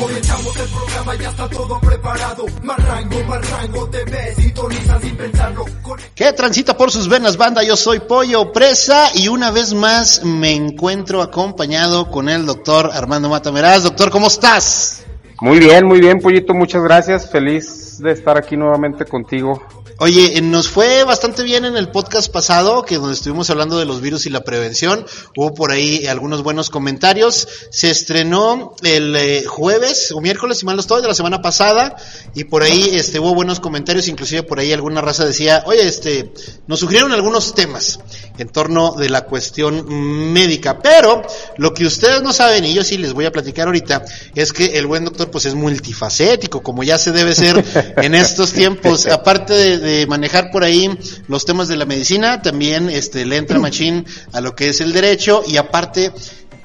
Comenzamos el programa, ya está todo preparado. Más rango, más rango, te ves, sintoniza sin pensarlo. Con- ¿Qué transita por sus venas, banda? Yo soy Pollo Presa y una vez más me encuentro acompañado con el doctor Armando Matameraz. Doctor, ¿cómo estás? Muy bien, muy bien, Pollito, muchas gracias. Feliz de estar aquí nuevamente contigo. Oye, eh, nos fue bastante bien en el podcast pasado, que donde estuvimos hablando de los virus y la prevención. Hubo por ahí algunos buenos comentarios. Se estrenó el eh, jueves o miércoles, si mal no estoy, de la semana pasada. Y por ahí este, hubo buenos comentarios. Inclusive por ahí alguna raza decía, oye, este, nos sugirieron algunos temas en torno de la cuestión médica. Pero lo que ustedes no saben, y yo sí les voy a platicar ahorita, es que el buen doctor pues es multifacético, como ya se debe ser en estos tiempos. Aparte de, manejar por ahí los temas de la medicina, también este, le entra machín a lo que es el derecho y aparte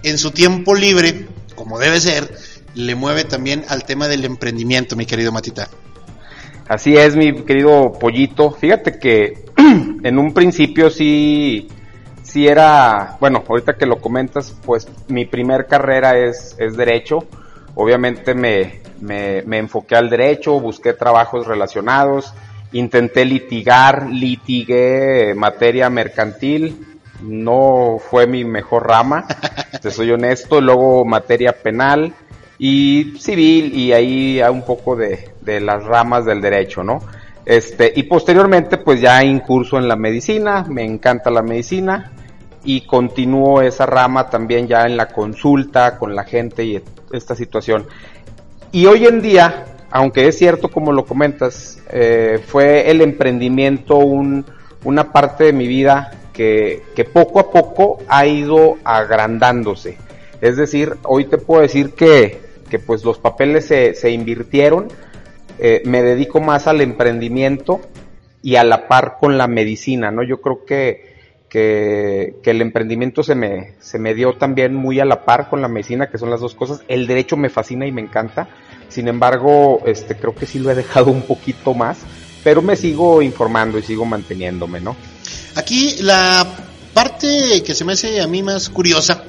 en su tiempo libre, como debe ser, le mueve también al tema del emprendimiento, mi querido Matita. Así es, mi querido Pollito. Fíjate que en un principio sí, sí era, bueno, ahorita que lo comentas, pues mi primer carrera es, es derecho. Obviamente me, me, me enfoqué al derecho, busqué trabajos relacionados, intenté litigar, litigué materia mercantil, no fue mi mejor rama, te soy honesto, luego materia penal y civil y ahí un poco de, de las ramas del derecho, ¿no? Este, y posteriormente pues ya incurso en la medicina, me encanta la medicina y continúo esa rama también ya en la consulta con la gente y esta situación. Y hoy en día, aunque es cierto como lo comentas, eh, fue el emprendimiento un, una parte de mi vida que, poco a poco ha ido agrandándose. Es decir, hoy te puedo decir que, que pues los papeles se, se invirtieron, eh, me dedico más al emprendimiento y a la par con la medicina, ¿no? Yo creo que, que, que, el emprendimiento se me, se me dio también muy a la par con la medicina, que son las dos cosas. El derecho me fascina y me encanta. Sin embargo, este, creo que sí lo he dejado un poquito más, pero me sigo informando y sigo manteniéndome, ¿no? Aquí la parte que se me hace a mí más curiosa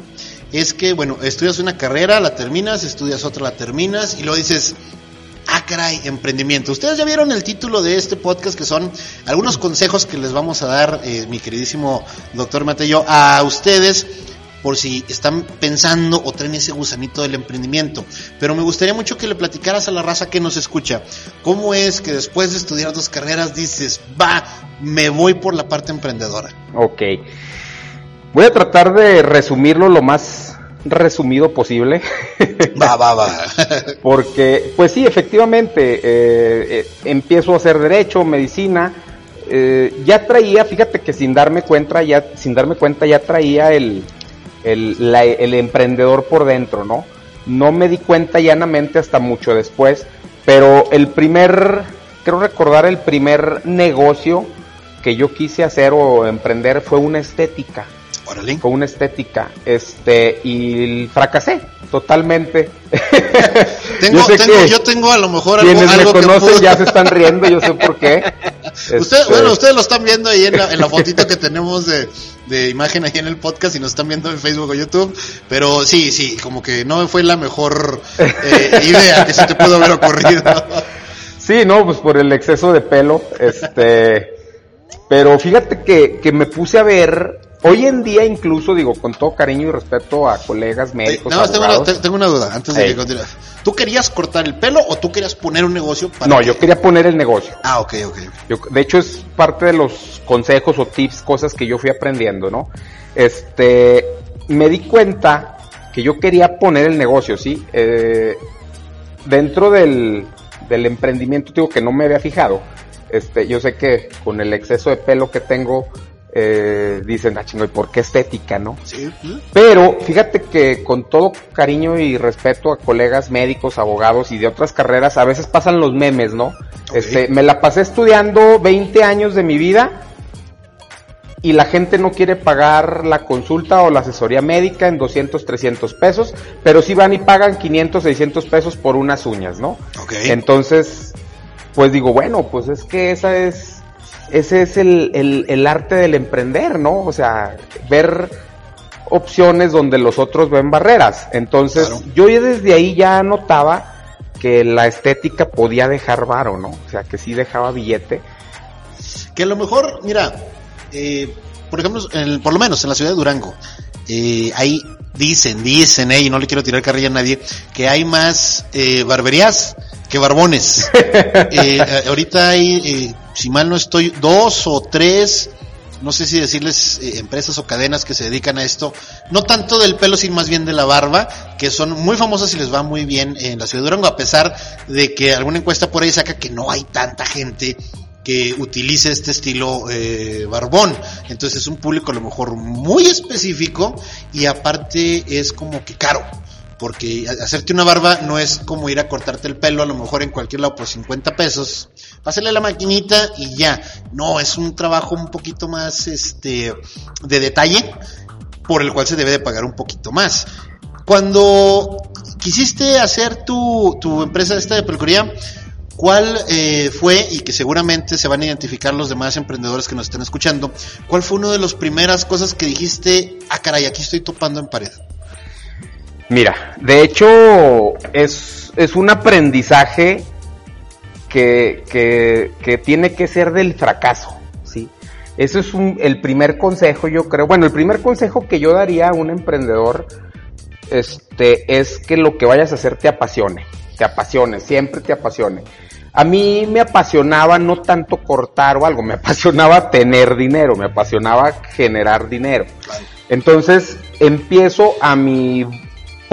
es que, bueno, estudias una carrera, la terminas, estudias otra, la terminas y luego dices, ah, caray, emprendimiento. Ustedes ya vieron el título de este podcast que son algunos consejos que les vamos a dar, eh, mi queridísimo doctor Mateo, a ustedes por si están pensando o traen ese gusanito del emprendimiento. Pero me gustaría mucho que le platicaras a la raza que nos escucha, cómo es que después de estudiar dos carreras dices, va, me voy por la parte emprendedora. Ok. Voy a tratar de resumirlo lo más resumido posible. va, va, va. Porque, pues sí, efectivamente, eh, eh, empiezo a hacer derecho, medicina. Eh, ya traía, fíjate que sin darme cuenta, ya, sin darme cuenta, ya traía el, el, la, el emprendedor por dentro, ¿no? No me di cuenta llanamente hasta mucho después, pero el primer, creo recordar el primer negocio que yo quise hacer o emprender fue una estética. Fue una estética, este, y fracasé totalmente. tengo, yo, tengo, que yo tengo a lo mejor algo, quienes algo me conocen que pudo... ya se están riendo, yo sé por qué. Usted, este... Bueno, ustedes lo están viendo ahí en la, en la fotito que tenemos de, de, imagen ahí en el podcast y nos están viendo en Facebook o YouTube, pero sí, sí, como que no fue la mejor eh, idea que se te pudo haber ocurrido. sí, no, pues por el exceso de pelo, este, pero fíjate que, que me puse a ver Hoy en día incluso, digo, con todo cariño y respeto a colegas médicos, no, tengo una, tengo una, duda antes de que continúe. ¿Tú querías cortar el pelo o tú querías poner un negocio para No, que... yo quería poner el negocio. Ah, ok, ok. Yo, de hecho, es parte de los consejos o tips, cosas que yo fui aprendiendo, ¿no? Este, me di cuenta que yo quería poner el negocio, ¿sí? Eh, dentro del, del emprendimiento, digo que no me había fijado. Este, yo sé que con el exceso de pelo que tengo, eh, dicen, ah, chingo, ¿y por qué estética, no? Sí. Pero fíjate que con todo cariño y respeto a colegas médicos, abogados y de otras carreras, a veces pasan los memes, ¿no? Okay. Este, me la pasé estudiando 20 años de mi vida y la gente no quiere pagar la consulta o la asesoría médica en 200, 300 pesos, pero sí van y pagan 500, 600 pesos por unas uñas, ¿no? Okay. Entonces, pues digo, bueno, pues es que esa es ese es el, el, el, arte del emprender, ¿no? O sea, ver opciones donde los otros ven barreras. Entonces, Claro. yo desde ahí ya notaba que la estética podía dejar varo, ¿no? O sea, que sí dejaba billete. Que a lo mejor, mira, eh, por ejemplo, en por lo menos en la ciudad de Durango, eh, hay, dicen, dicen, eh, y no le quiero tirar carrilla a nadie, que hay más eh, barberías que barbones. Eh, eh, ahorita hay, eh, si mal no estoy, dos o tres, no sé si decirles eh, empresas o cadenas que se dedican a esto, no tanto del pelo, sino más bien de la barba, que son muy famosas y les va muy bien en la ciudad de Durango, a pesar de que alguna encuesta por ahí saca que no hay tanta gente que utilice este estilo eh, barbón. Entonces es un público a lo mejor muy específico y aparte es como que caro. Porque hacerte una barba no es como ir a cortarte el pelo a lo mejor en cualquier lado por 50 pesos. Pásale la maquinita y ya. No, es un trabajo un poquito más este de detalle por el cual se debe de pagar un poquito más. Cuando quisiste hacer tu, tu empresa esta de peluquería, ¿cuál eh, fue, y que seguramente se van a identificar los demás emprendedores que nos están escuchando, cuál fue una de las primeras cosas que dijiste, ah caray, aquí estoy topando en pared? Mira, de hecho es, es un aprendizaje que, que, que tiene que ser del fracaso, ¿sí? Eso es un- el primer consejo, yo creo. Bueno, el primer consejo que yo daría a un emprendedor este, es que lo que vayas a hacer te apasione, te apasione, siempre te apasione. A mí me apasionaba no tanto cortar o algo, me apasionaba tener dinero, me apasionaba generar dinero. Entonces empiezo a mi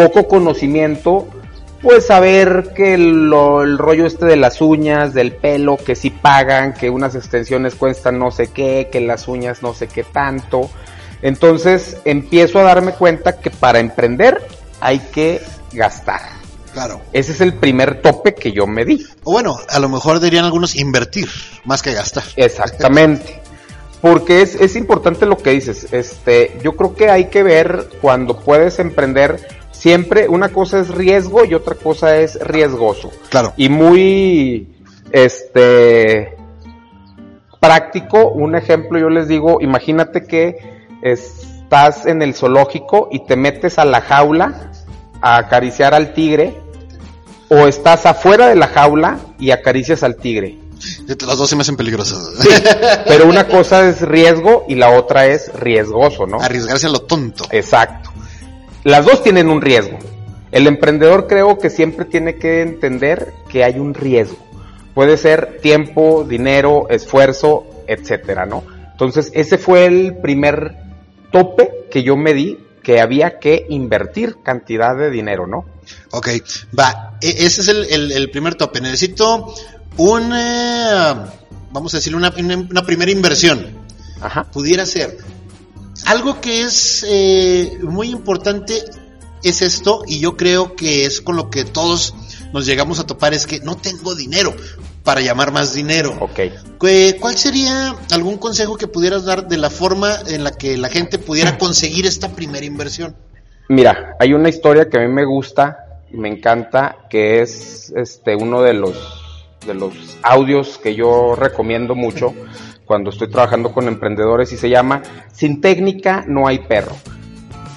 poco conocimiento, pues saber que lo- el rollo este de las uñas, del pelo, que sí pagan, que unas extensiones cuestan no sé qué, que las uñas no sé qué tanto. Entonces empiezo a darme cuenta que para emprender hay que gastar. Claro. Ese es el primer tope que yo me di. O bueno, a lo mejor dirían algunos invertir, más que gastar. Exactamente. Porque es, es importante lo que dices. Este, yo creo que hay que ver cuando puedes emprender. Siempre una cosa es riesgo y otra cosa es riesgoso. Claro. Y muy, este, práctico. Un ejemplo, yo les digo, imagínate que estás en el zoológico y te metes a la jaula a acariciar al tigre. O estás afuera de la jaula y acaricias al tigre. Las dos se me hacen peligrosas. Pero una cosa es riesgo y la otra es riesgoso, ¿no? Arriesgarse a lo tonto. Exacto. Las dos tienen un riesgo. El emprendedor creo que siempre tiene que entender que hay un riesgo. Puede ser tiempo, dinero, esfuerzo, etcétera, ¿no? Entonces, ese fue el primer tope que yo me di que había que invertir cantidad de dinero, ¿no? Ok, va. E- ese es el, el- el primer tope. Necesito un, eh, vamos a decirle, una, una, una primera inversión. Ajá. Pudiera ser. Algo que es eh, muy importante es esto, y yo creo que es con lo que todos nos llegamos a topar, es que no tengo dinero para llamar más dinero. Ok. ¿Qué- ¿Cuál sería algún consejo que pudieras dar de la forma en la que la gente pudiera conseguir esta primera inversión? Mira, hay una historia que a mí me gusta, me encanta, que es este uno de los de los audios que yo recomiendo mucho cuando estoy trabajando con emprendedores y se llama Sin técnica no hay perro.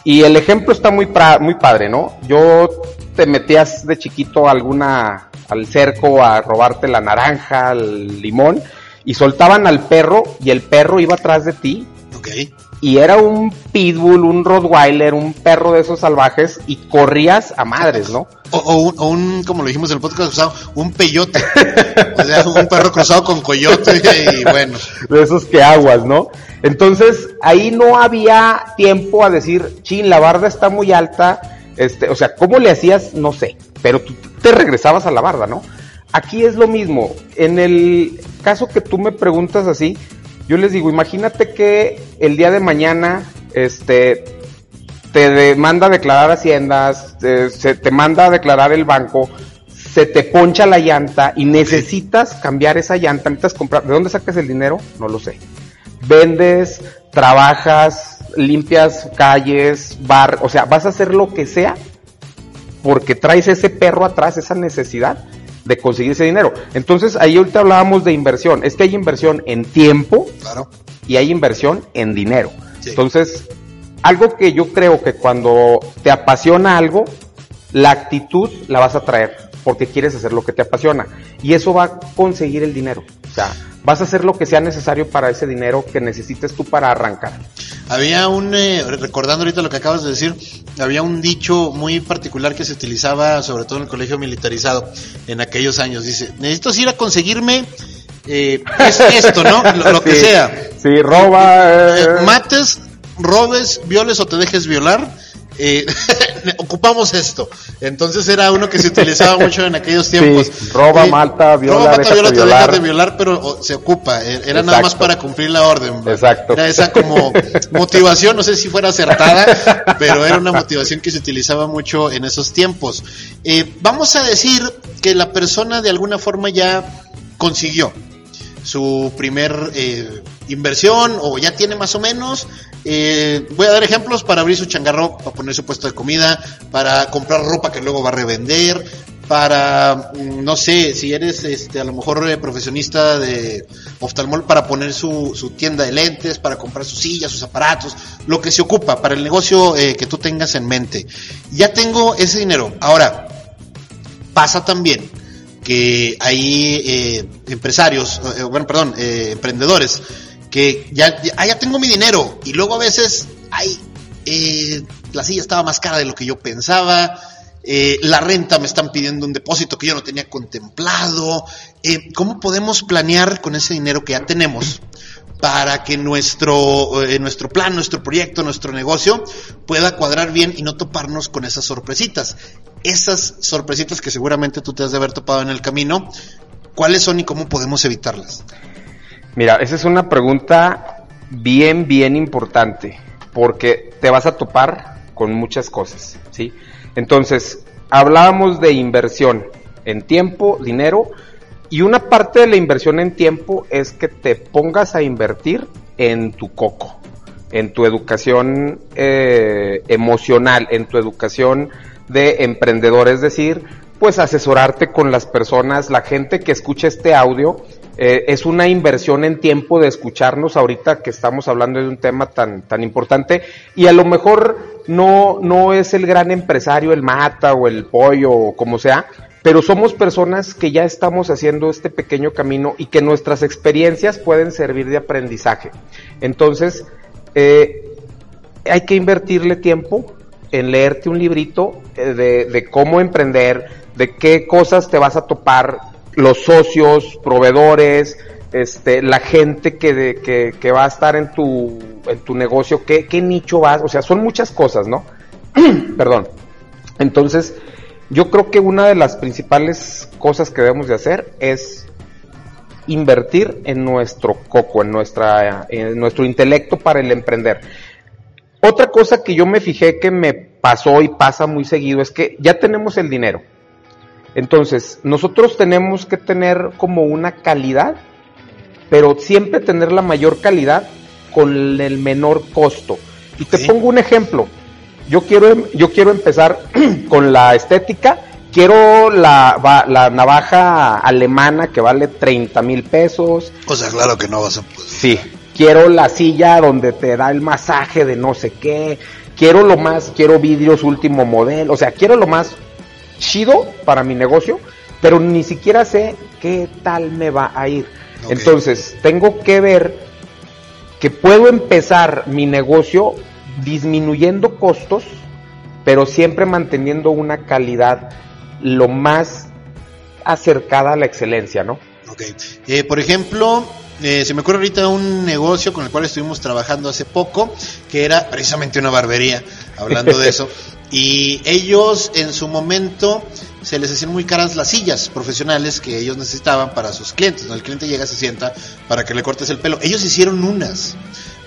Y el ejemplo está muy pra- muy padre, ¿no? Yo te metías de chiquito alguna al cerco a robarte la naranja, el limón y soltaban al perro y el perro iba atrás de ti Ok. Y era un pitbull, un rottweiler, un perro de esos salvajes y corrías a madres, ¿no? O, o un, o un, como lo dijimos en el podcast pasado, un peyote. o sea, un perro cruzado con coyote y bueno. De esos que aguas, ¿no? Entonces, ahí no había tiempo a decir, chin, la barda está muy alta, este, o sea, ¿cómo le hacías? No sé, pero tú te regresabas a la barda, ¿no? Aquí es lo mismo, en el caso que tú me preguntas así, yo les digo, imagínate que el día de mañana, este, te manda a declarar Haciendas, se te manda a declarar el banco, se te poncha la llanta y necesitas cambiar esa llanta, necesitas comprar. ¿De dónde sacas el dinero? No lo sé. Vendes, trabajas, limpias calles, bar, o sea, vas a hacer lo que sea porque traes ese perro atrás, esa necesidad de conseguir ese dinero. Entonces, ahí ahorita hablábamos de inversión. Es que hay inversión en tiempo, Claro. y hay inversión en dinero. Sí. Entonces, algo que yo creo que cuando te apasiona algo, la actitud la vas a traer. porque quieres hacer lo que te apasiona. Y eso va a conseguir el dinero. O sea, vas a hacer lo que sea necesario para ese dinero que necesites tú para arrancar. Había un, eh, recordando ahorita lo que acabas de decir, había un dicho muy particular que se utilizaba sobre todo en el colegio militarizado en aquellos años. Dice, necesito ir a conseguirme eh, es esto, ¿no? Lo, que sea. Sí, roba. Eh, mates, robes, violes o te dejes violar eh, ocupamos esto. Entonces era uno que se utilizaba mucho en aquellos tiempos. roba, mata, viola, roba, mata, viola, te dejas de violar, pero se ocupa. E, era nada más para cumplir la orden. Exacto. Era esa como motivación, no sé si fuera acertada, pero era una motivación que se utilizaba mucho en esos tiempos. Eh, vamos a decir que la persona de alguna forma ya consiguió su primer eh, inversión o ya tiene más o menos. Eh, voy a dar ejemplos para abrir su changarro, para poner su puesto de comida, para comprar ropa que luego va a revender, para, mm, no sé, si eres este, a lo mejor eh, profesionista de oftalmol, para poner su, su, tienda de lentes, para comprar sus sillas, sus aparatos, lo que se ocupa para el negocio eh, que tú tengas en mente. Ya tengo ese dinero. Ahora, pasa también que hay eh, empresarios, eh, bueno, perdón, emprendedores, que ya, ah, ya, tengo mi dinero y luego a veces, ay, la silla estaba más cara de lo que yo pensaba, la renta me están pidiendo un depósito que yo no tenía contemplado, ¿cómo podemos planear con ese dinero que ya tenemos? para que nuestro, eh, nuestro plan, nuestro proyecto, nuestro negocio pueda cuadrar bien y no toparnos con esas sorpresitas. Esas sorpresitas que seguramente tú te has de haber topado en el camino, ¿cuáles son y cómo podemos evitarlas? Mira, esa es una pregunta bien, bien importante, porque te vas a topar con muchas cosas, ¿sí? Entonces, hablábamos de inversión en tiempo, dinero, y una parte de la inversión en tiempo es que te pongas a invertir en tu coco, en tu educación eh, emocional, en tu educación de emprendedor, es decir, pues asesorarte con las personas, la gente que escucha este audio, eh, es una inversión en tiempo de escucharnos ahorita que estamos hablando de un tema tan, tan importante y a lo mejor no, no es el gran empresario, el mata o el pollo o como sea, pero somos personas que ya estamos haciendo este pequeño camino y que nuestras experiencias pueden servir de aprendizaje. Entonces, eh, hay que invertirle tiempo en leerte un librito eh, de, cómo emprender, de qué cosas te vas a topar, los socios, proveedores, este, la gente que, que, que va a estar en tu, en tu negocio, qué, qué nicho vas, o sea, son muchas cosas, ¿no? Perdón. Entonces, yo creo que una de las principales cosas que debemos de hacer es invertir en nuestro coco, en, nuestra, en nuestro intelecto para el emprender. Otra cosa que yo me fijé que me pasó y pasa muy seguido es que ya tenemos el dinero. Entonces, nosotros tenemos que tener como una calidad, pero siempre tener la mayor calidad con el menor costo. Y te pongo un ejemplo yo quiero, yo quiero empezar con la estética. Quiero la, la navaja alemana que vale 30 mil pesos. O sea, claro que no vas a poder. Sí. Quiero la silla donde te da el masaje de no sé qué. Quiero lo más, quiero vidrios último modelo. O sea, quiero lo más chido para mi negocio, pero ni siquiera sé qué tal me va a ir. Entonces, tengo que ver que puedo empezar mi negocio disminuyendo costos, pero siempre manteniendo una calidad lo más acercada a la excelencia, ¿no? Ok. Eh, por ejemplo, eh, se me ocurre ahorita un negocio con el cual estuvimos trabajando hace poco, que era precisamente una barbería, hablando de eso. Y ellos en su momento se les hacían muy caras las sillas profesionales que ellos necesitaban para sus clientes. El cliente llega, se sienta para que le cortes el pelo. Ellos hicieron unas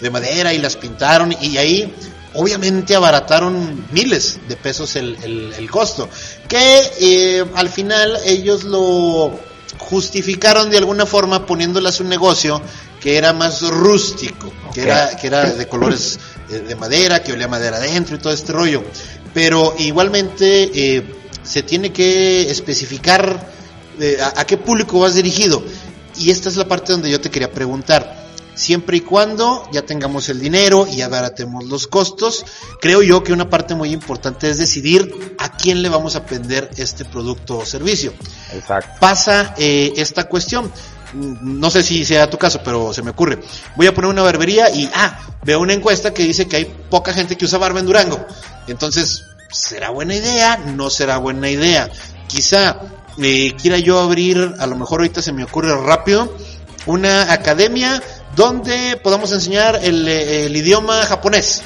de madera y las pintaron y ahí obviamente abarataron miles de pesos el, el, costo, que eh, al final ellos lo justificaron de alguna forma poniéndolas un negocio que era más rústico, que, era, que era de colores de, madera, que olía madera adentro y todo este rollo. Pero igualmente eh, se tiene que especificar eh, a, a, qué público vas dirigido. Y esta es la parte donde yo te quería preguntar siempre y cuando ya tengamos el dinero y ya abaratemos los costos. Creo yo que una parte muy importante es decidir a quién le vamos a vender este producto o servicio. Exacto. Pasa eh, esta cuestión. No sé si sea tu caso, pero se me ocurre. Voy a poner una barbería y, ah, veo una encuesta que dice que hay poca gente que usa barba en Durango. Entonces, ¿será buena idea? No será buena idea. Quizá eh, quiera yo abrir, a lo mejor ahorita se me ocurre rápido, una academia donde podamos enseñar el, eh, el idioma japonés.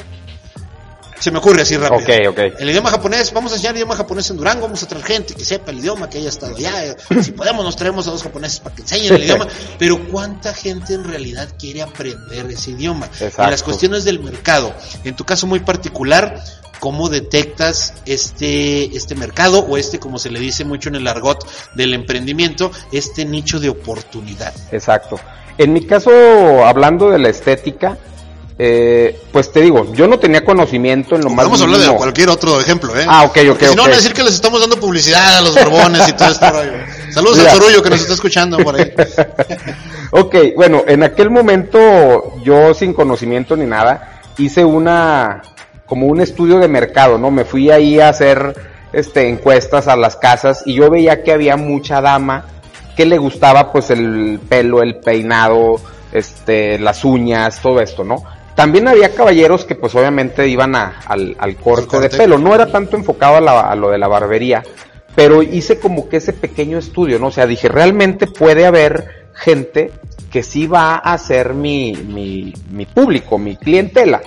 Se me ocurre así rápido. Ok, ok. El idioma japonés, vamos a enseñar idioma japonés en Durango, vamos a traer gente que sepa el idioma, que haya estado allá. Si podemos, nos traemos a dos japoneses para que enseñen el idioma. Pero ¿cuánta gente en realidad quiere aprender ese idioma? Exacto. Y las cuestiones del mercado. En tu caso muy particular, ¿cómo detectas este, este mercado o este, como se le dice mucho en el argot del emprendimiento, este nicho de oportunidad? Exacto. En mi caso, hablando de la estética, eh, pues te digo, yo no tenía conocimiento en lo más Vamos a hablar de cualquier otro ejemplo, ¿eh? Ah, ok, ok, Porque Si no ok. van a decir que les estamos dando publicidad a los barbones y todo esto. Saludos Mira. al Sorullo que nos está escuchando por ahí. Ok, bueno, en aquel momento yo sin conocimiento ni nada, hice una, como un estudio de mercado, ¿no? Me fui ahí a hacer, este, encuestas a las casas y yo veía que había mucha dama que le gustaba pues el pelo, el peinado, este, las uñas, todo esto, ¿no? También había caballeros que pues obviamente iban a- al, al corte, corte. de pelo, no era tanto enfocado a, la- a lo de la barbería, pero hice como que ese pequeño estudio, ¿no? O sea, dije, realmente puede haber gente que sí va a ser mi, mi, mi público, mi clientela.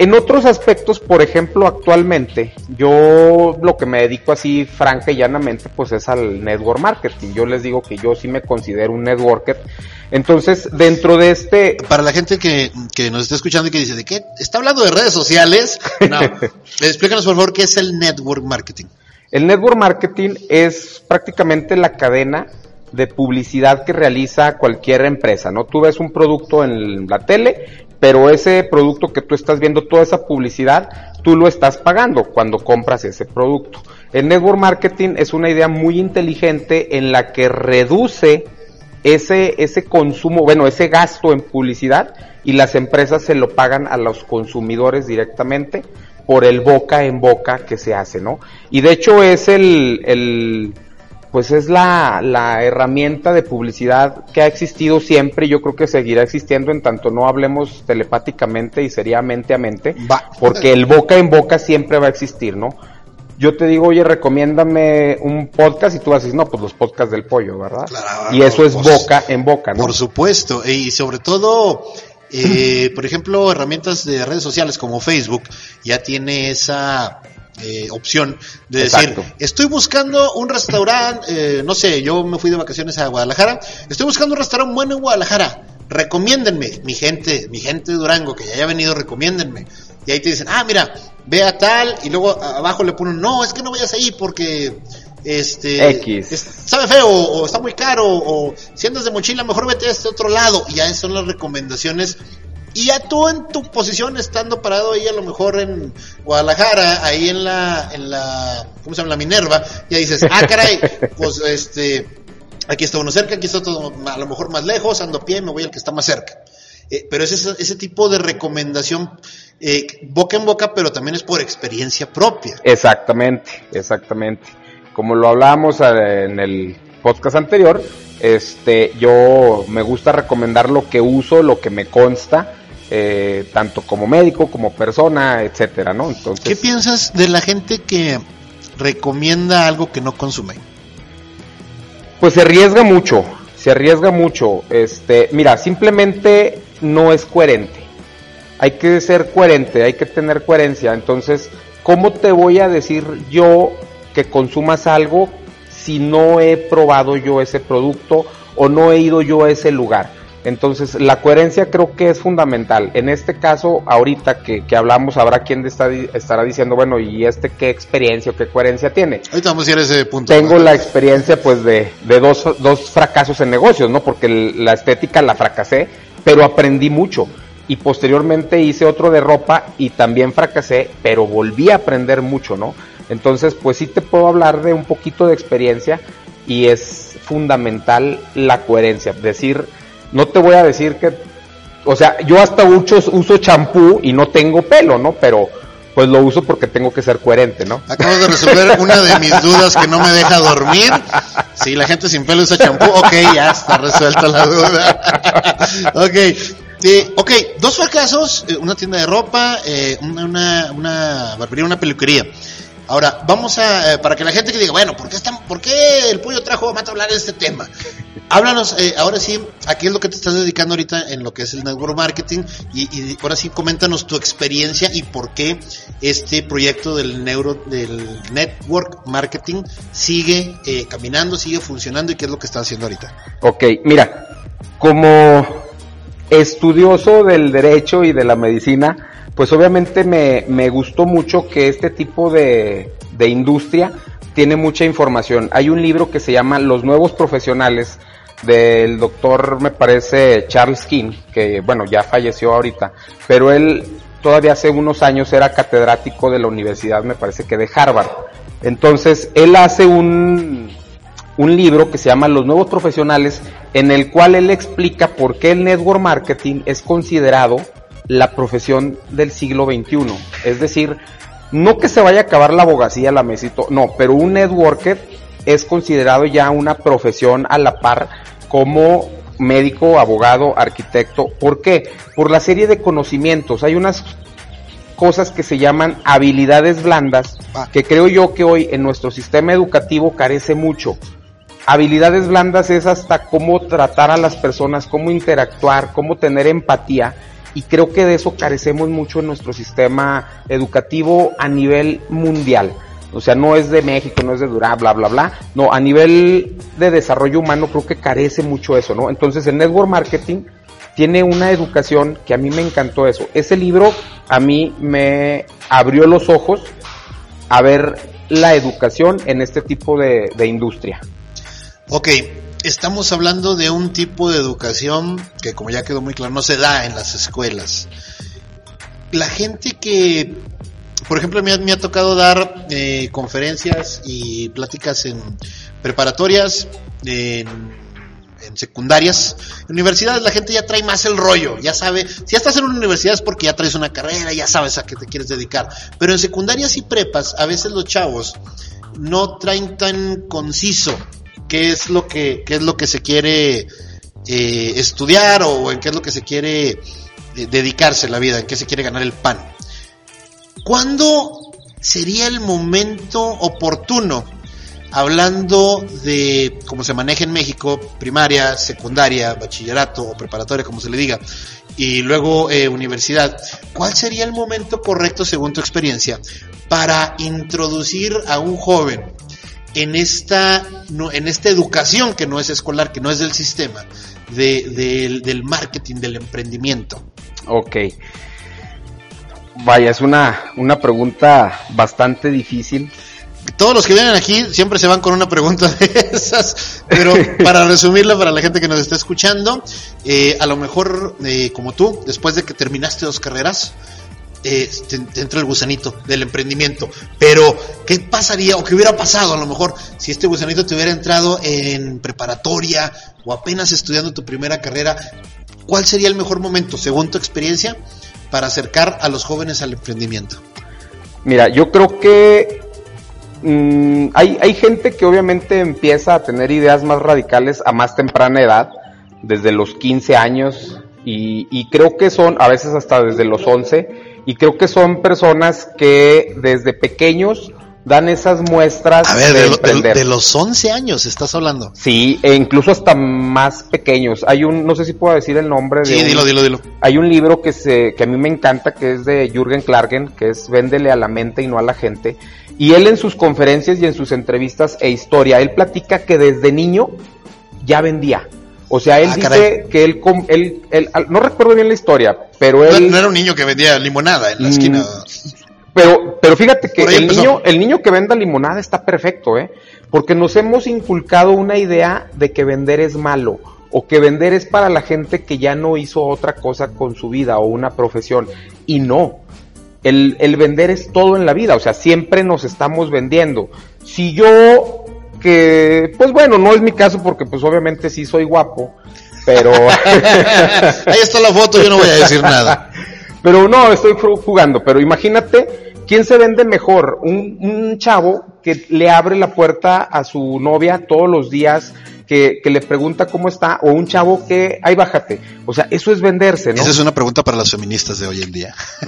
En otros aspectos, por ejemplo, actualmente, yo lo que me dedico así franca y llanamente, pues es al network marketing. Yo les digo que yo sí me considero un networker. Entonces, dentro de este, Para la gente que, que nos está escuchando y que dice, ¿de qué? ¿Está hablando de redes sociales? No. Explícanos por favor qué es el network marketing. El network marketing es prácticamente la cadena de publicidad que realiza cualquier empresa, ¿no? Tú ves un producto en la tele, pero ese producto que tú estás viendo, toda esa publicidad, tú lo estás pagando cuando compras ese producto. El network marketing es una idea muy inteligente en la que reduce ese, ese consumo, bueno, ese gasto en publicidad y las empresas se lo pagan a los consumidores directamente por el boca en boca que se hace, ¿no? Y de hecho es el, el pues es la, la herramienta de publicidad que ha existido siempre y yo creo que seguirá existiendo en tanto no hablemos telepáticamente y seriamente a mente, Va. porque el boca en boca siempre va a existir, ¿no? Yo te digo, oye, recomiéndame un podcast y tú decir, no, pues los podcasts del pollo, ¿verdad? Claro, y eso es boca en boca, ¿no? Por supuesto, y sobre todo, eh, por ejemplo, herramientas de redes sociales como Facebook ya tiene esa eh, opción de Exacto. decir, estoy buscando un restaurante, eh, no sé, yo me fui de vacaciones a Guadalajara, estoy buscando un restaurante bueno en Guadalajara, recomiéndenme, mi gente, mi gente de Durango que ya haya venido, recomiéndenme. Y ahí te dicen, ah, mira, ve a tal, y luego abajo le ponen, no, es que no vayas ahí porque este X. es- sabe feo o está muy caro o si andas de mochila mejor vete a este otro lado y ya son las recomendaciones y ya tú en tu posición estando parado ahí a lo mejor en Guadalajara ahí en la en la ¿cómo se llama? la Minerva ya dices ah caray pues este aquí está uno cerca aquí está todo a lo mejor más lejos ando a pie me voy al que está más cerca Eh, pero es ese, ese tipo de recomendación eh, boca en boca pero también es por experiencia propia Exactamente, exactamente. Como lo hablábamos eh, en el podcast anterior, este, yo me gusta recomendar lo que uso, lo que me consta, eh, tanto como médico, como persona, etcétera, ¿no? Entonces, ¿Qué piensas de la gente que recomienda algo que no consume? Pues se arriesga mucho, se arriesga mucho. Este, mira, simplemente no es coherente. Hay que ser coherente, hay que tener coherencia. Entonces, ¿cómo te voy a decir yo que consumas algo si no he probado yo ese producto o no he ido yo a ese lugar? Entonces, la coherencia creo que es fundamental. En este caso, ahorita que, que hablamos, habrá quien está, estará diciendo, bueno, ¿y este qué experiencia o qué coherencia tiene? Ahorita vamos a ir a ese punto. tengo la experiencia pues de, de dos, dos fracasos en negocios, ¿no? Porque la estética la fracasé, pero aprendí mucho. Y posteriormente hice otro de ropa y también fracasé, pero volví a aprender mucho, ¿no? Entonces, pues sí te puedo hablar de un poquito de experiencia y es fundamental la coherencia. Decir, no te voy a decir que o sea, yo hasta uso, uso champú y no tengo pelo, ¿no? Pero pues lo uso porque tengo que ser coherente, ¿no? Acabo de resolver una de mis dudas que no me deja dormir. Si la gente sin pelo usa champú, ok, ya está resuelta la duda. ok. Sí, ok, dos fracasos, eh, una tienda de ropa, eh, una, una, una barbería, una peluquería. Ahora, vamos a, eh, para que la gente que diga, bueno, ¿por qué, están, ¿por qué el pollo trajo a Mata a hablar de este tema? Háblanos, eh, ahora sí, ¿a qué es lo que te estás dedicando ahorita en lo que es el network marketing? Y, y ahora sí, coméntanos tu experiencia y por qué este proyecto del neuro, del network marketing sigue eh, caminando, sigue funcionando y qué es lo que estás haciendo ahorita. Ok, mira, como estudioso del derecho y de la medicina, pues obviamente me, me gustó mucho que este tipo de, de industria tiene mucha información. Hay un libro que se llama Los nuevos profesionales del doctor, me parece, Charles King, que bueno, ya falleció ahorita, pero él todavía hace unos años era catedrático de la universidad, me parece que de Harvard. Entonces, él hace un, un libro que se llama Los nuevos profesionales, en el cual él explica por qué el network marketing es considerado la profesión del siglo XXI. Es decir, no que se vaya a acabar la abogacía, la mesito, no, pero un networker es considerado ya una profesión a la par como médico, abogado, arquitecto. ¿Por qué? Por la serie de conocimientos. Hay unas cosas que se llaman habilidades blandas que creo yo que hoy en nuestro sistema educativo carece mucho. Habilidades blandas es hasta cómo tratar a las personas, cómo interactuar, cómo tener empatía y creo que de eso carecemos mucho en nuestro sistema educativo a nivel mundial. O sea, no es de México, no es de Durán, bla, bla, bla. No, a nivel de desarrollo humano creo que carece mucho eso, ¿no? Entonces el network marketing tiene una educación que a mí me encantó eso. Ese libro a mí me abrió los ojos a ver la educación en este tipo de, de industria. Ok, estamos hablando de un tipo de educación que como ya quedó muy claro no se da en las escuelas. La gente que, por ejemplo, me ha, me ha tocado dar eh, conferencias y pláticas en preparatorias, en, en secundarias, en universidades la gente ya trae más el rollo, ya sabe, si ya estás en una universidad es porque ya traes una carrera, ya sabes a qué te quieres dedicar, pero en secundarias y prepas a veces los chavos no traen tan conciso qué es lo que, qué es lo que se quiere eh, estudiar o en qué es lo que se quiere eh, dedicarse la vida, en qué se quiere ganar el pan. ¿Cuándo sería el momento oportuno, hablando de cómo se maneja en México, primaria, secundaria, bachillerato o preparatoria, como se le diga, y luego eh, universidad, ¿cuál sería el momento correcto, según tu experiencia, para introducir a un joven en esta, no, en esta educación que no es escolar, que no es del sistema, de, del- del marketing, del emprendimiento? Ok. Vaya, es una, una pregunta bastante difícil. Todos los que vienen aquí siempre se van con una pregunta de esas, pero para resumirla para la gente que nos está escuchando, eh, a lo mejor eh, como tú, después de que terminaste dos carreras, eh, te, gusanito del emprendimiento. Pero, ¿qué pasaría o qué hubiera pasado a lo mejor si este gusanito te hubiera entrado en preparatoria o apenas estudiando tu primera carrera? ¿Cuál sería el mejor momento, según tu experiencia, para acercar a los jóvenes al emprendimiento? Mira, yo creo que mm, hay, hay gente que obviamente empieza a tener ideas más radicales a más temprana edad, desde los 15 años, y, y creo que son, a veces hasta desde los 11, y creo que son personas que desde pequeños dan esas muestras A ver, de de, los 11 años estás hablando. Sí, e incluso hasta más pequeños. Hay un, no sé si puedo decir el nombre de Sí, un- dilo, dilo, dilo. hay un libro que se que a mí me encanta que es de Jürgen Klargen, que es Véndele a la mente y no a la gente. Y él en sus conferencias y en sus entrevistas e historia, él platica que desde niño ya vendía. O sea, él Ah, dice caray. que él, él, no recuerdo bien la historia, pero él, no era un niño que vendía limonada en la Mm, esquina. pero, pero fíjate que el empezó. niño, el niño que venda limonada está perfecto, ¿eh? Porque nos hemos inculcado una idea de que vender es malo o que vender es para la gente que ya no hizo otra cosa con su vida o una profesión. Y no. El, el vender es todo en la vida, o sea, siempre nos estamos vendiendo. Si yo, que, pues bueno, no es mi caso porque pues obviamente sí soy guapo, pero... Ahí está la foto, yo no voy a decir nada. Pero no, estoy jugando, pero imagínate, ¿quién se vende mejor? Un, un chavo que le abre la puerta a su novia todos los días, que, que, le pregunta cómo está, o un chavo que, ay, bájate. O sea, eso es venderse, ¿no? Esa es una pregunta para las feministas de hoy en día.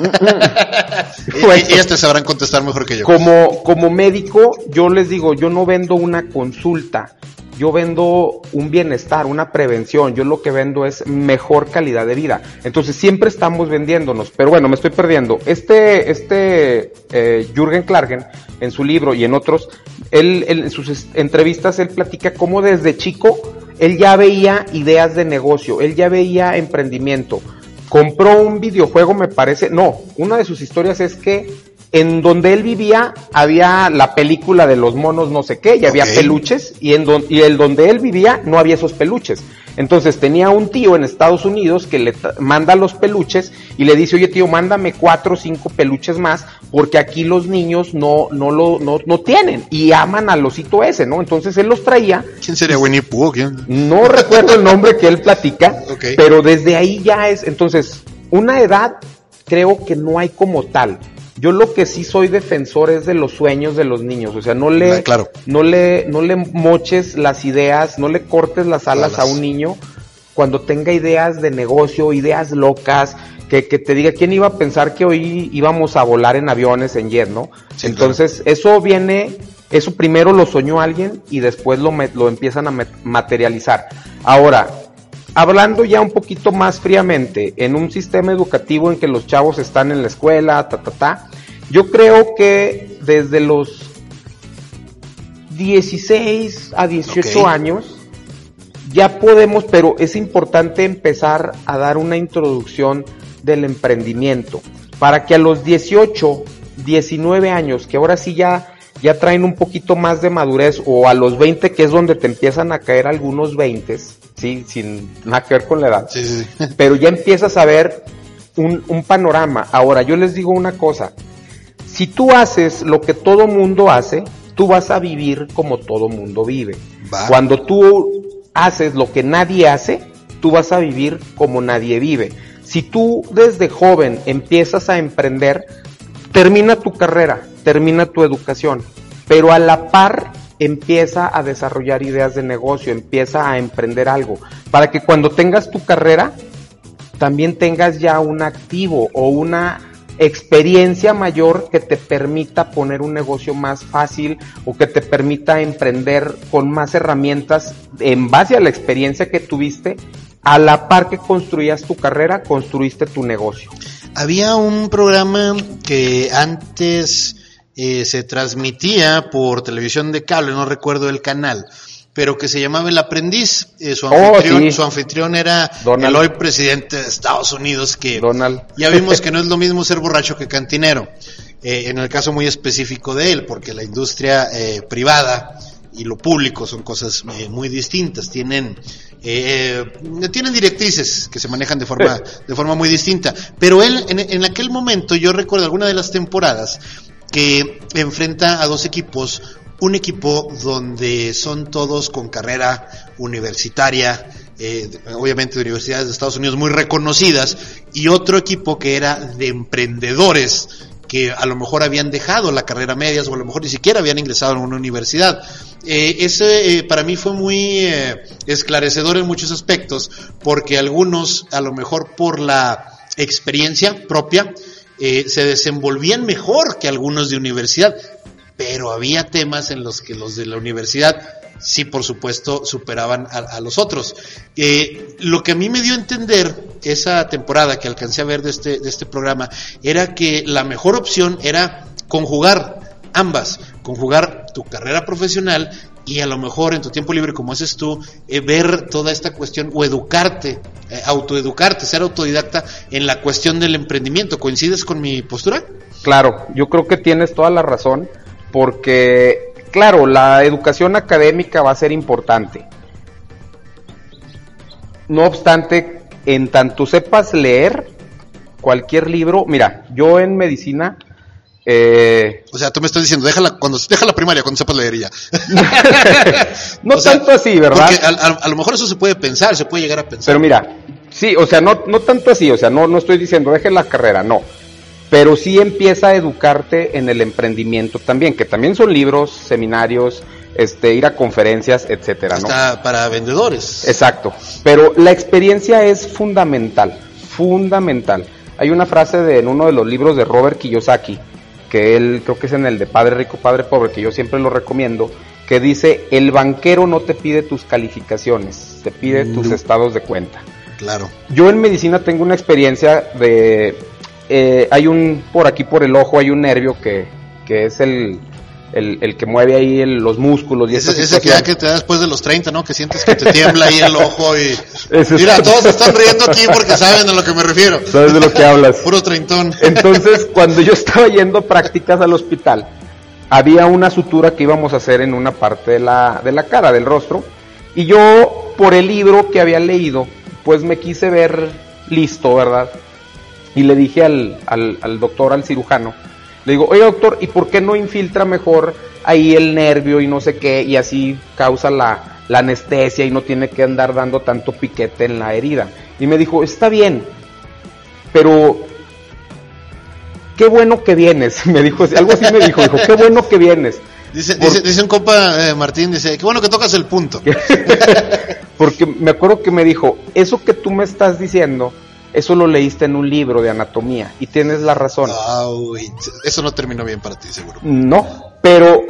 bueno, Ellas te sabrán contestar mejor que yo. Como, como médico, yo les digo, yo no vendo una consulta, yo vendo un bienestar, una prevención, yo lo que vendo es mejor calidad de vida. Entonces siempre estamos vendiéndonos, pero bueno, me estoy perdiendo. Este, este eh, Jürgen Klargen, en su libro y en otros, él, en sus entrevistas, él platica cómo desde chico él ya veía ideas de negocio, él ya veía emprendimiento. Compró un videojuego, me parece, no, una de sus historias es que en donde él vivía había la película de los monos no sé qué y había peluches y en don- y el donde él vivía no había esos peluches. Entonces tenía un tío en Estados Unidos que le manda los peluches y le dice, oye tío, mándame cuatro o cinco peluches más porque aquí los niños no, no lo, no, no tienen y aman al osito ese, ¿no? Entonces él los traía ¿Quién sería Winnie Pooh? ¿Quién? no recuerdo el nombre que él platica, pero desde ahí ya es, entonces, una edad creo que no hay como tal. Yo lo que sí soy defensor es de los sueños de los niños, o sea, no le, claro. no le, no le moches las ideas, no le cortes las alas a un niño cuando tenga ideas de negocio, ideas locas, que, que te diga, ¿quién iba a pensar que hoy íbamos a volar en aviones, en jet, no? Sí, Entonces, eso viene, eso primero lo soñó alguien y después lo, lo empiezan a materializar. Ahora, hablando ya un poquito más fríamente, en un sistema educativo en que los chavos están en la escuela, ta, ta, ta, yo creo que desde los 16 a 18 Ok. años, ya podemos, pero es importante empezar a dar una introducción del emprendimiento para que a los 18, 19 años, que ahora sí ya, ya traen un poquito más de madurez, o a los 20, que es donde te empiezan a caer algunos 20, sí, sin nada que ver con la edad, Sí, sí, sí. pero ya empiezas a ver un, un panorama. Ahora, yo les digo una cosa, si tú haces lo que todo mundo hace, tú vas a vivir como todo mundo vive. Va. Cuando tú haces lo que nadie hace, tú vas a vivir como nadie vive. Si tú desde joven empiezas a emprender, termina tu carrera, termina tu educación, pero a la par empieza a desarrollar ideas de negocio, empieza a emprender algo, para que cuando tengas tu carrera, también tengas ya un activo o una experiencia mayor que te permita poner un negocio más fácil o que te permita emprender con más herramientas en base a la experiencia que tuviste. A la par que construías tu carrera, construiste tu negocio. Había un programa que antes eh, se transmitía por televisión de cable, no recuerdo el canal, pero que se llamaba El Aprendiz. Eh, su, Oh, anfitrión, sí. su anfitrión era Donald. el hoy presidente de Estados Unidos, que Donald. ya vimos que no es lo mismo ser borracho que cantinero. Eh, en el caso muy específico de él, porque la industria eh, privada y lo público son cosas eh, muy distintas. Tienen eh, tienen directrices que se manejan de forma de forma muy distinta. Pero él en, en aquel momento yo recuerdo alguna de las temporadas que enfrenta a dos equipos. Un equipo donde son todos con carrera universitaria, eh, obviamente de universidades de Estados Unidos muy reconocidas, y otro equipo que era de emprendedores que a lo mejor habían dejado la carrera medias o a lo mejor ni siquiera habían ingresado en una universidad. Eh, ese eh, para mí fue muy esclarecedor en muchos aspectos porque algunos a lo mejor por la experiencia propia eh, se desenvolvían mejor que algunos de universidad, pero había temas en los que los de la universidad sí, por supuesto, superaban a, los otros. Eh, lo que a mí me dio a entender esa temporada que alcancé a ver de este, de este programa era que la mejor opción era conjugar ambas, conjugar tu carrera profesional y a lo mejor en tu tiempo libre, como haces tú, eh, ver toda esta cuestión o educarte, eh, autoeducarte, ser autodidacta en la cuestión del emprendimiento. ¿Coincides con mi postura? Claro, yo creo que tienes toda la razón, porque, claro, la educación académica va a ser importante. No obstante, en tanto sepas leer cualquier libro, mira, yo en medicina Eh, O sea, tú me estás diciendo, déjala, cuando, deja la primaria, cuando sepas leer ya. no O sea, tanto así, ¿verdad? Porque a, a- a lo mejor eso se puede pensar, se puede llegar a pensar. Pero mira, sí, o sea, no, no tanto así, o sea, no, no estoy diciendo deje la carrera, no. Pero sí empieza a educarte en el emprendimiento también, que también son libros, seminarios, este, ir a conferencias, etcétera, ¿no? Está para vendedores. Exacto. Pero la experiencia es fundamental, fundamental. Hay una frase de, en uno de los libros de Robert Kiyosaki, que él creo que es en el de Padre Rico, Padre Pobre, que yo siempre lo recomiendo, que dice, el banquero no te pide tus calificaciones, te pide tus No. estados de cuenta. Claro. Yo en medicina tengo una experiencia de, eh, hay un, por aquí por el ojo hay un nervio que, que es el, el, el que mueve ahí el- los músculos y Ese, ese que ya que te da después de los 30, ¿no? Que sientes que te tiembla ahí el ojo y... Ese es- Mira, todos están riendo aquí porque saben a lo que me refiero. ¿Sabes de lo que hablas? Puro treintón. Entonces, cuando yo estaba yendo a prácticas al hospital, había una sutura que íbamos a hacer en una parte de la, de la cara, del rostro, y yo, por el libro que había leído, pues me quise ver listo, ¿verdad? Y le dije al, al, al doctor, al cirujano, le digo, oye doctor, ¿y por qué no infiltra mejor ahí el nervio y no sé qué, y así causa la, la anestesia y no tiene que andar dando tanto piquete en la herida? Y me dijo, está bien, pero qué bueno que vienes, me dijo, algo así me dijo, dijo, qué bueno que vienes. Dice, Por- dice, dice un compa eh, Martín, dice, qué bueno que tocas el punto. Porque me acuerdo que me dijo, eso que tú me estás diciendo, eso lo leíste en un libro de anatomía y tienes la razón. Eso no terminó bien para ti, seguro. No, pero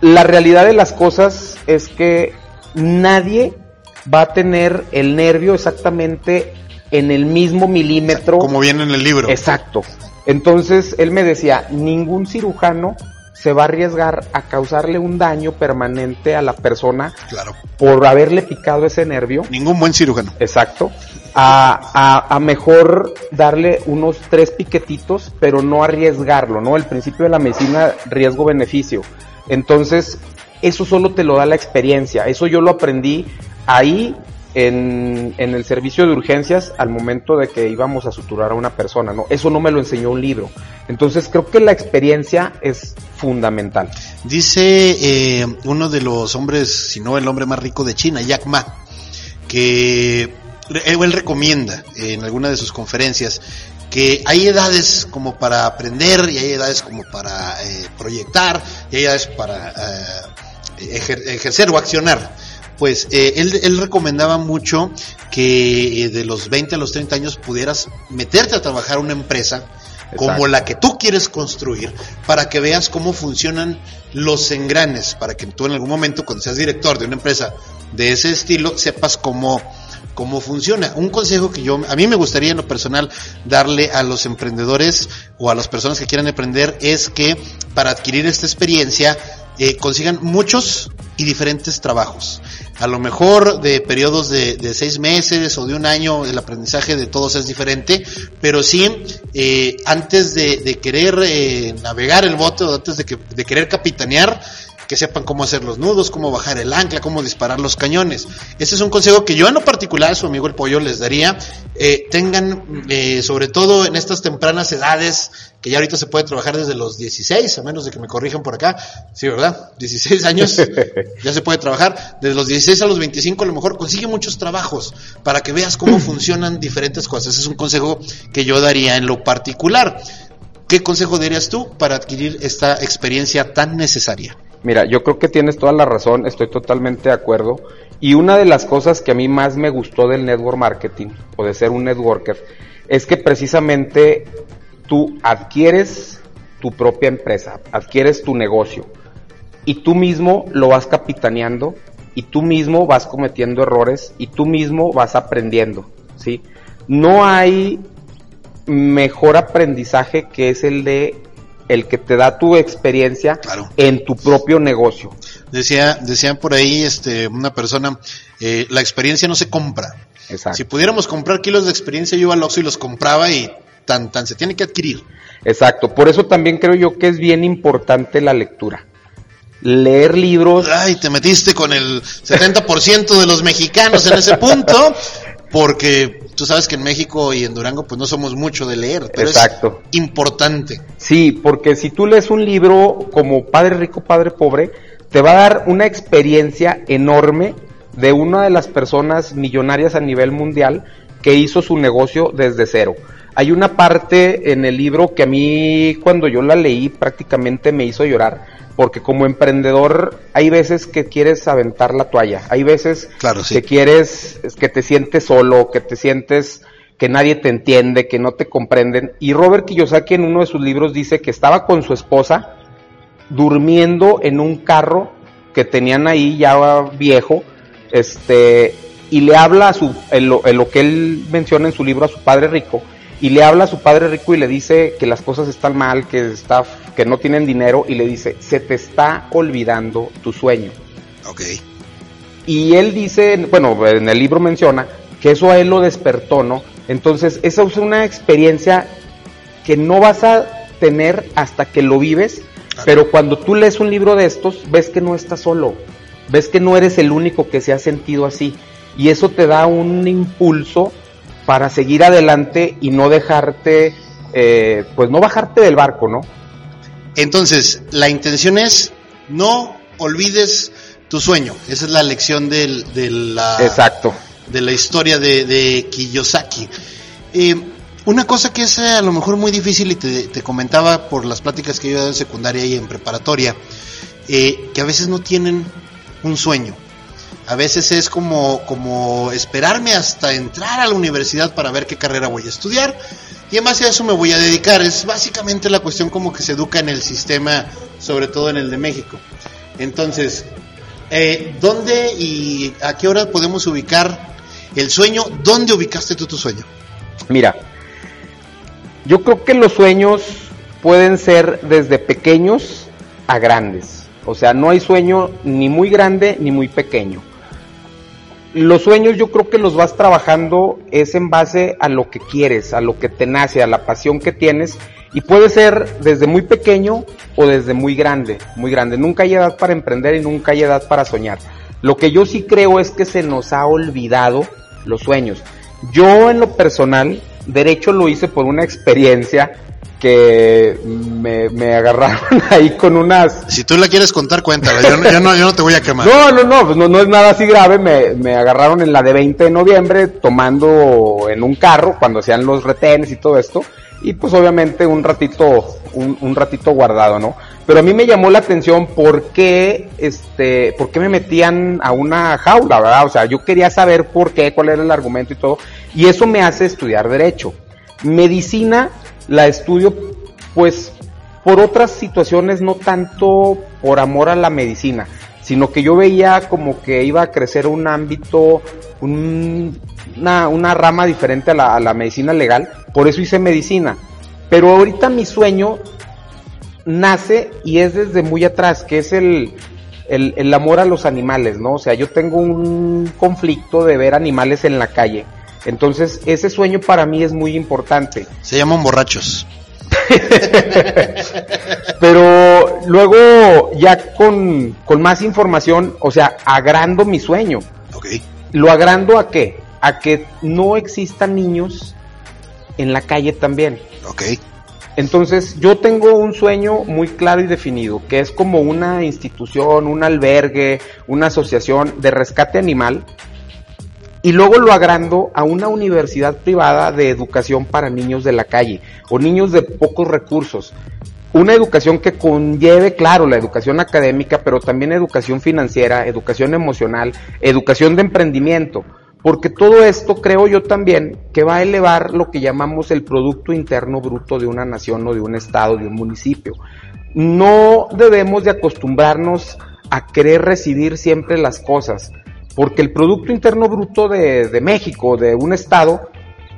la realidad de las cosas es que nadie va a tener el nervio exactamente en el mismo milímetro. Como viene en el libro. Exacto. Entonces él me decía, ningún cirujano se va a arriesgar a causarle un daño permanente a la persona Claro. por haberle picado ese nervio. Ningún buen cirujano. Exacto. A, a, a mejor darle unos tres piquetitos, pero no arriesgarlo, ¿no? El principio de la medicina, riesgo-beneficio. Entonces, eso solo te lo da la experiencia. Eso yo lo aprendí ahí en, el servicio de urgencias al momento de que íbamos a suturar a una persona, ¿no? Eso no me lo enseñó un libro. Entonces, creo que la experiencia es fundamental. Dice eh, uno de los hombres, si no el hombre más rico de China, Jack Ma, que él, él recomienda en alguna de sus conferencias que hay edades como para aprender y hay edades como para eh, proyectar y hay edades para eh, ejer- ejercer o accionar. Pues eh, él, él recomendaba mucho que eh, de los 20 a los 30 años pudieras meterte a trabajar a una empresa como la que tú quieres construir para que veas cómo funcionan los engranes, para que tú en algún momento cuando seas director de una empresa de ese estilo sepas cómo cómo funciona. Un consejo que yo a mí me gustaría en lo personal darle a los emprendedores o a las personas que quieran emprender es que para adquirir esta experiencia eh, consigan muchos y diferentes trabajos. A lo mejor de periodos de, de seis meses o de un año, el aprendizaje de todos es diferente, pero sí, eh, antes de, de querer eh, navegar el bote o antes de, que, de querer capitanear, que sepan cómo hacer los nudos, cómo bajar el ancla, cómo disparar los cañones. Ese es un consejo que yo en lo particular, su amigo el pollo, les daría. Eh, tengan, eh, sobre todo en estas tempranas edades, que ya ahorita se puede trabajar desde los 16, a menos de que me corrijan por acá. Sí, ¿verdad? 16 años ya se puede trabajar. Desde los 16 a los 25 a lo mejor consigue muchos trabajos para que veas cómo funcionan diferentes cosas. Ese es un consejo que yo daría en lo particular. ¿Qué consejo darías tú para adquirir esta experiencia tan necesaria? Mira, yo creo que tienes toda la razón, estoy totalmente de acuerdo. Y una de las cosas que a mí más me gustó del network marketing o de ser un networker es que precisamente tú adquieres tu propia empresa, adquieres tu negocio y tú mismo lo vas capitaneando y tú mismo vas cometiendo errores y tú mismo vas aprendiendo, ¿sí? No hay mejor aprendizaje que es el de el que te da tu experiencia Claro. en tu propio negocio. Decía, decían por ahí, este, una persona, eh, la experiencia no se compra. Exacto. Si pudiéramos comprar kilos de experiencia, yo iba al Oxxo y los compraba y tan, tan se tiene que adquirir. Exacto. Por eso también creo yo que es bien importante la lectura. Leer libros. Ay, te metiste con el 70% de los mexicanos en ese punto. porque tú sabes que en México y en Durango pues no somos mucho de leer, pero Exacto. es importante. Sí, porque si tú lees un libro como Padre Rico, Padre Pobre, te va a dar una experiencia enorme de una de las personas millonarias a nivel mundial que hizo su negocio desde cero. Hay una parte en el libro que a mí cuando yo la leí prácticamente me hizo llorar, porque como emprendedor hay veces que quieres aventar la toalla, hay veces Claro, sí. que quieres, que te sientes solo, que te sientes que nadie te entiende, que no te comprenden. Y Robert Kiyosaki en uno de sus libros dice que estaba con su esposa durmiendo en un carro que tenían ahí ya viejo, este, y le habla a su, en lo, en lo que él menciona en su libro a su padre rico, y le habla a su padre rico y le dice que las cosas están mal, que está, que no tienen dinero, y le dice, se te está olvidando tu sueño. Ok. Y él dice, bueno, en el libro menciona que eso a él lo despertó, ¿no? Entonces, esa es una experiencia que no vas a tener hasta que lo vives, pero cuando tú lees un libro de estos, ves que no estás solo, ves que no eres el único que se ha sentido así, y eso te da un impulso para seguir adelante y no dejarte, eh, pues no bajarte del barco, ¿no? Entonces, la intención es no olvides tu sueño. Esa es la lección del, de, la, Exacto. de la historia de, de Kiyosaki. Eh, una cosa que es eh, a lo mejor muy difícil y te, te comentaba por las pláticas que yo he dado en secundaria y en preparatoria, eh, que a veces no tienen un sueño. A veces es como, como esperarme hasta entrar a la universidad para ver qué carrera voy a estudiar y en base a eso me voy a dedicar. Es básicamente la cuestión como que se educa en el sistema, sobre todo en el de México. Entonces, eh, ¿dónde y a qué hora podemos ubicar el sueño? ¿Dónde ubicaste tú tu sueño? Mira, yo creo que los sueños pueden ser desde pequeños a grandes. O sea, no hay sueño ni muy grande ni muy pequeño. Los sueños yo creo que los vas trabajando es en base a lo que quieres, a lo que te nace, a la pasión que tienes y puede ser desde muy pequeño o desde muy grande, muy grande. Nunca hay edad para emprender y nunca hay edad para soñar. Lo que yo sí creo es que se nos ha olvidado los sueños. Yo en lo personal, derecho lo hice por una experiencia que me, me agarraron ahí con unas Si tú la quieres contar, cuéntala. Yo no, yo no, yo no te voy a quemar. no, no, no, pues no, no es nada así grave. Me, me agarraron en la de 20 de noviembre tomando en un carro cuando hacían los retenes y todo esto. Y pues obviamente un ratito, un, un ratito guardado, ¿no? Pero a mí me llamó la atención por qué, este, por qué me metían a una jaula, ¿verdad? O sea, yo quería saber por qué, cuál era el argumento y todo. Y eso me hace estudiar derecho. Medicina la estudio, pues, por otras situaciones, no tanto por amor a la medicina, sino que yo veía como que iba a crecer un ámbito, un- una, una rama diferente a la, a la medicina legal, por eso hice medicina. Pero ahorita mi sueño nace y es desde muy atrás, que es el, el, el amor a los animales, ¿no? O sea, yo tengo un conflicto de ver animales en la calle. Entonces, ese sueño para mí es muy importante. Se llaman borrachos. Pero luego, ya con, con más información, o sea, agrando mi sueño. Ok. ¿Lo agrando a qué? A que no existan niños en la calle también. Ok. Entonces, yo tengo un sueño muy claro y definido, que es como una institución, un albergue, una asociación de rescate animal, y luego lo agrando a una universidad privada de educación para niños de la calle o niños de pocos recursos. Una educación que conlleve, claro, la educación académica, pero también educación financiera, educación emocional, educación de emprendimiento. Porque todo esto creo yo también que va a elevar lo que llamamos el Producto Interno Bruto de una nación o de un estado, de un municipio. No debemos de acostumbrarnos a querer recibir siempre las cosas, porque el Producto Interno Bruto de, de México, de un estado,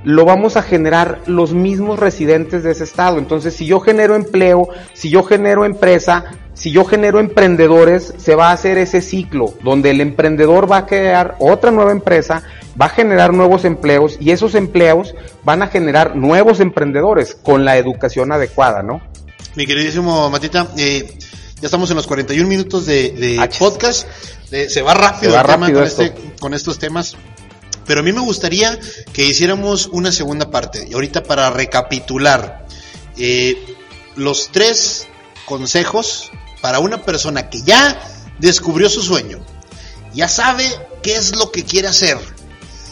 lo vamos a generar los mismos residentes de ese estado. Entonces, si yo genero empleo, si yo genero empresa, si yo genero emprendedores, se va a hacer ese ciclo donde el emprendedor va a crear otra nueva empresa, va a generar nuevos empleos y esos empleos van a generar nuevos emprendedores con la educación adecuada, ¿no? Mi queridísimo Matita, eh, ya estamos en los 41 minutos de, de Achis. podcast. Se va rápido Se va el tema rápido con, esto. este, con estos temas. Pero a mí me gustaría que hiciéramos una segunda parte. Y ahorita para recapitular, eh, los tres consejos para una persona que ya descubrió su sueño, ya sabe qué es lo que quiere hacer,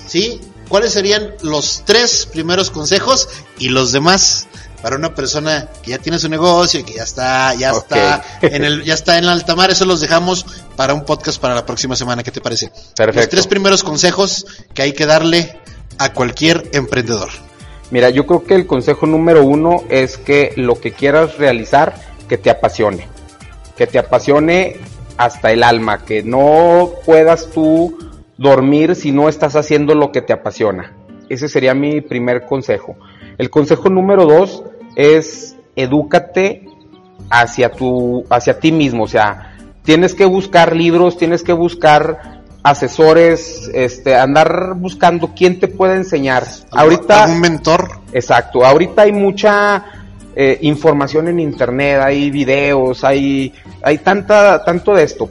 ¿sí? ¿Cuáles serían los tres primeros consejos y los demás para una persona que ya tiene su negocio y que ya está, ya está en el, ya está en alta mar? Eso los dejamos para un podcast para la próxima semana. ¿Qué te parece? Perfecto. Los tres primeros consejos que hay que darle a cualquier emprendedor. Mira, yo creo que el consejo número uno es que lo que quieras realizar, que te apasione. Que te apasione hasta el alma, que no puedas tú dormir si no estás haciendo lo que te apasiona. Ese sería mi primer consejo. El consejo número dos es edúcate hacia tu, hacia ti mismo, o sea, tienes que buscar libros, tienes que buscar asesores, este, andar buscando quién te puede enseñar. Ahorita, ¿Algún mentor? exacto, ahorita hay mucha eh, información en internet, hay videos, hay, hay tanta, tanto de esto.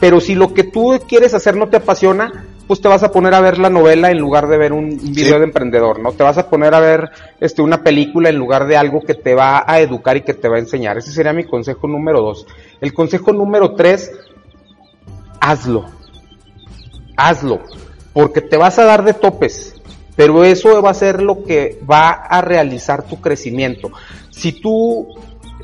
Pero si lo que tú quieres hacer no te apasiona, pues te vas a poner a ver la novela en lugar de ver un video Sí. de emprendedor, ¿no? Te vas a poner a ver este una película en lugar de algo que te va a educar y que te va a enseñar. Ese sería mi consejo número dos. El consejo número tres, hazlo. Hazlo. Porque te vas a dar de topes. Pero eso va a ser lo que va a realizar tu crecimiento. Si tú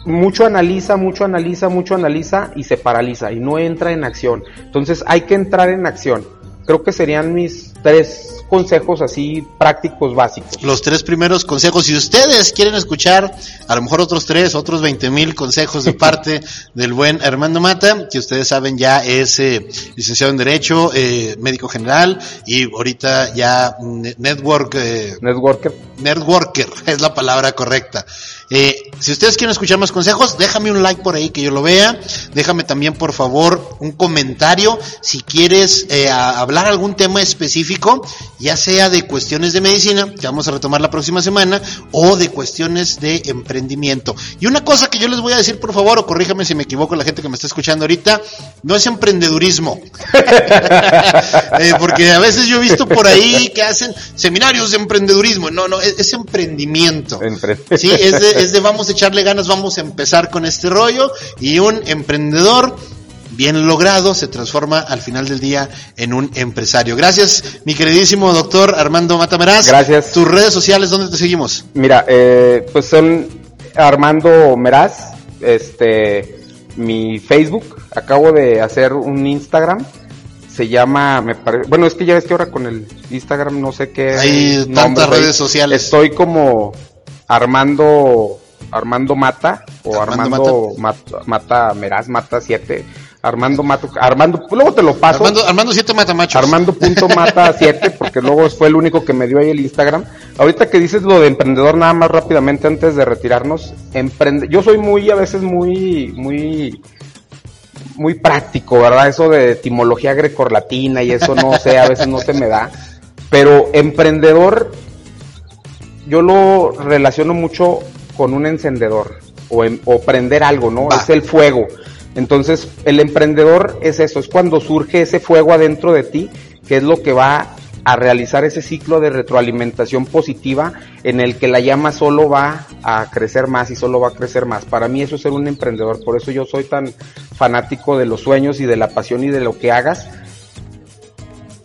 mucho analiza, mucho analiza, mucho analiza y se paraliza y no entra en acción. Entonces hay que entrar en acción. Creo que serían mis tres consejos así prácticos básicos. los tres primeros consejos. Si ustedes quieren escuchar a lo mejor otros tres, otros 20 mil consejos de parte del buen Armando Mata, que ustedes saben ya es eh, licenciado en Derecho, eh, médico general y ahorita ya network, eh, Networker. networker es la palabra correcta. Eh, si ustedes quieren escuchar más consejos, déjame un like por ahí que yo lo vea. Déjame también, por favor, un comentario. Si quieres eh, hablar algún tema específico, ya sea de cuestiones de medicina, que vamos a retomar la próxima semana, o de cuestiones de emprendimiento. Y una cosa que yo les voy a decir, por favor, o corríjame si me equivoco, la gente que me está escuchando ahorita, no es emprendedurismo. Eh, porque a veces yo he visto por ahí que hacen seminarios de emprendedurismo. No, no, es, es emprendimiento. Empre- Sí, es de, es de vamos a echarle ganas, vamos a empezar con este rollo y un emprendedor bien logrado se transforma al final del día en un empresario. Gracias, mi queridísimo doctor Armando Matameraz. Gracias. Tus redes sociales, ¿dónde te seguimos? Mira, eh, pues son Armando Meraz, este, mi Facebook. Acabo de hacer un Instagram. Se llama, me pare- bueno, es que ya ves que ahora con el Instagram no sé qué. Hay tantas redes sociales. Estoy como Armando, Armando Mata o Armando Armando, Mata, Mata Meraz, Mata 7. Armando Mato, Armando, luego te lo paso. Armando, Armando Siete Matamachos. Armando.mata7, porque luego fue el único que me dio ahí el Instagram. Ahorita que dices lo de emprendedor, nada más rápidamente antes de retirarnos, emprende, yo soy muy, a veces muy, muy, muy práctico, ¿verdad? Eso de etimología grecorlatina y eso no sé, a veces no se me da. Pero emprendedor, yo lo relaciono mucho con un encendedor o, em- o prender algo, ¿no? Va. Es el fuego. Entonces, el emprendedor es eso, es cuando surge ese fuego adentro de ti, que es lo que va a realizar ese ciclo de retroalimentación positiva en el que la llama solo va a crecer más y solo va a crecer más. Para mí eso es ser un emprendedor, por eso yo soy tan fanático de los sueños y de la pasión y de lo que hagas,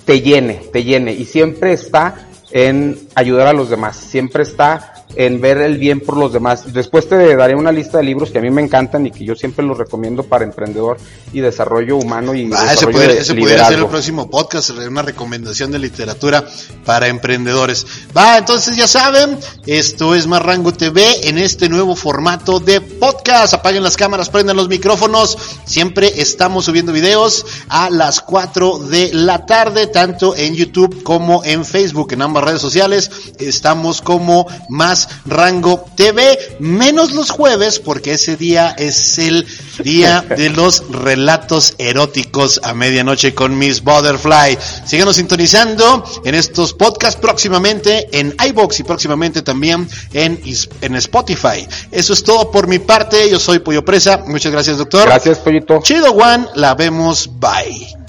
te llene, te llene y siempre está en ayudar a los demás, siempre está en ver el bien por los demás. Después te daré una lista de libros que a mí me encantan y que yo siempre los recomiendo para emprendedor y desarrollo humano y Ah, ese desarrollo pudiera, de ese ser el próximo podcast, una recomendación de literatura para emprendedores. Va, entonces ya saben, esto es Más Rango TV en este nuevo formato de podcast. Apaguen las cámaras, prendan los micrófonos. Siempre estamos subiendo videos a las 4 de la tarde, tanto en YouTube como en Facebook, en ambas redes sociales. Estamos como Más Rango TV, menos los jueves, porque ese día es el día de los relatos eróticos a medianoche con Miss Butterfly. Síganos sintonizando en estos podcasts próximamente en iBox y próximamente también en, en Spotify. Eso es todo por mi parte. Yo soy Pollo Presa. Muchas gracias, doctor. Gracias, Pollito. Chido One. La vemos. Bye.